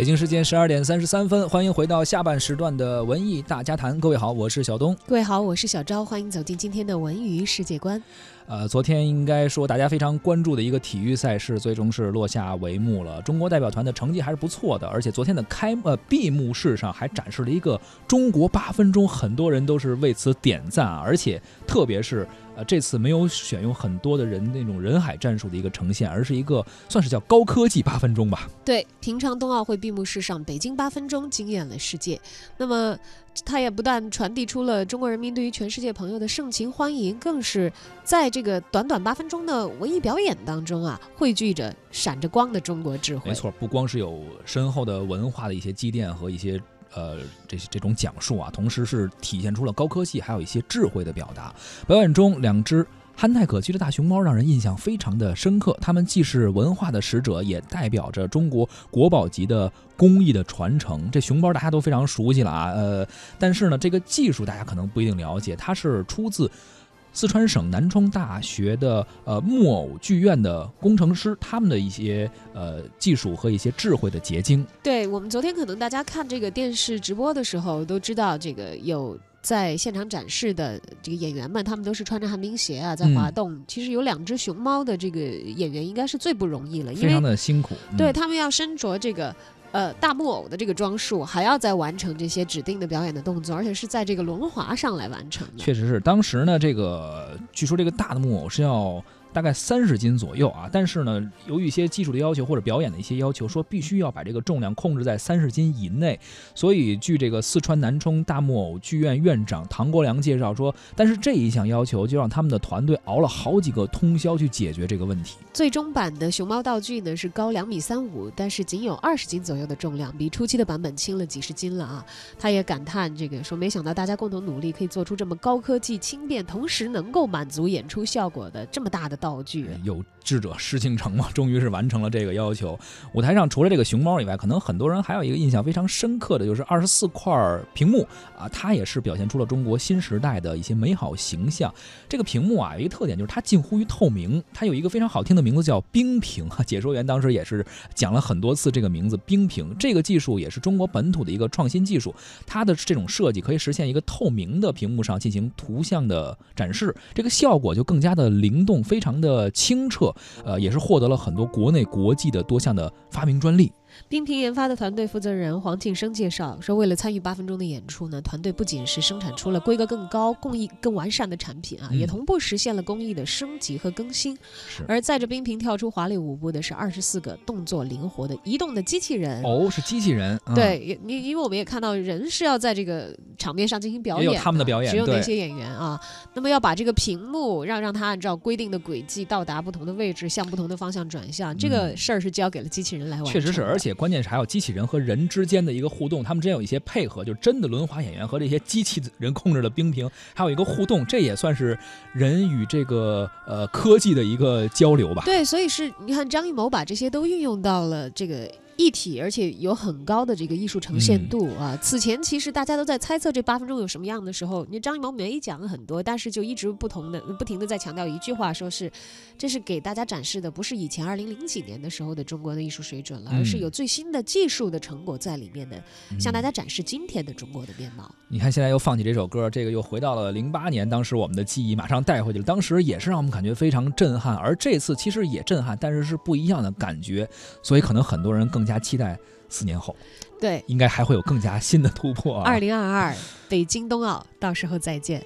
北京时间十二点三十三分，欢迎回到下半时段的文艺大家谈。各位好，我是小东。各位好，我是小昭，欢迎走进今天的文娱世界观。呃，昨天应该说大家非常关注的一个体育赛事，最终是落下帷幕了。中国代表团的成绩还是不错的，而且昨天的开呃闭幕式上还展示了一个中国八分钟，很多人都是为此点赞啊！而且特别是呃这次没有选用很多的人那种人海战术的一个呈现，而是一个算是叫高科技八分钟吧。对，平昌冬奥会闭幕式上，北京八分钟惊艳了世界。那么，它也不但传递出了中国人民对于全世界朋友的盛情欢迎，更是在这个短短八分钟的文艺表演当中啊，汇聚着闪着光的中国智慧。没错，不光是有深厚的文化的一些积淀和一些呃这这种讲述啊，同时是体现出了高科技，还有一些智慧的表达。表演中，两只。憨态可掬的大熊猫让人印象非常的深刻，它们既是文化的使者，也代表着中国国宝级的工艺的传承。这熊猫大家都非常熟悉了啊，呃，但是呢，这个技术大家可能不一定了解，它是出自四川省南充大学的呃木偶剧院的工程师他们的一些呃技术和一些智慧的结晶。对我们昨天可能大家看这个电视直播的时候都知道，这个有。在现场展示的这个演员们，他们都是穿着旱冰鞋啊，在滑动。其实有两只熊猫的这个演员应该是最不容易了，因为非常的辛苦。对他们要身着这个呃大木偶的这个装束，还要再完成这些指定的表演的动作，而且是在这个轮滑上来完成的。确实是，当时呢，这个据说这个大的木偶是要。大概三十斤左右啊，但是呢，由于一些技术的要求或者表演的一些要求，说必须要把这个重量控制在三十斤以内。所以，据这个四川南充大木偶剧院院长唐国良介绍说，但是这一项要求就让他们的团队熬了好几个通宵去解决这个问题。最终版的熊猫道具呢是高两米三五，但是仅有二十斤左右的重量，比初期的版本轻了几十斤了啊。他也感叹这个说，没想到大家共同努力可以做出这么高科技、轻便，同时能够满足演出效果的这么大的。道具有志者事竟成嘛，终于是完成了这个要求。舞台上除了这个熊猫以外，可能很多人还有一个印象非常深刻的就是二十四块屏幕啊，它也是表现出了中国新时代的一些美好形象。这个屏幕啊，有一个特点就是它近乎于透明，它有一个非常好听的名字叫冰屏。解说员当时也是讲了很多次这个名字冰屏。这个技术也是中国本土的一个创新技术，它的这种设计可以实现一个透明的屏幕上进行图像的展示，这个效果就更加的灵动，非常。的清澈，呃，也是获得了很多国内国际的多项的发明专利。冰屏研发的团队负责人黄庆生介绍说，为了参与八分钟的演出呢，团队不仅是生产出了规格更高、工艺更完善的产品啊，也同步实现了工艺的升级和更新。而载着冰屏跳出华丽舞步的是二十四个动作灵活的移动的机器人。哦，是机器人。对，因因为我们也看到人是要在这个场面上进行表演，有他们的表演，只有那些演员啊。那么要把这个屏幕让让它按照规定的轨迹到达不同的位置，向不同的方向转向，这个事儿是交给了机器人来完成。确实是，而且关键是还有机。器人和人之间的一个互动，他们之间有一些配合，就真的轮滑演员和这些机器人控制的冰屏，还有一个互动，这也算是人与这个呃科技的一个交流吧。对，所以是你看张艺谋把这些都运用到了这个。一体，而且有很高的这个艺术呈现度啊！此前其实大家都在猜测这八分钟有什么样的时候，你张艺谋没讲很多，但是就一直不同的、不停的在强调一句话，说是这是给大家展示的，不是以前二零零几年的时候的中国的艺术水准了，而是有最新的技术的成果在里面的，向大家展示今天的中国的面貌。你看，现在又放起这首歌，这个又回到了零八年，当时我们的记忆马上带回去了，当时也是让我们感觉非常震撼，而这次其实也震撼，但是是不一样的感觉，所以可能很多人更加。加期待四年后，对，应该还会有更加新的突破。二零二二北京冬奥，到时候再见。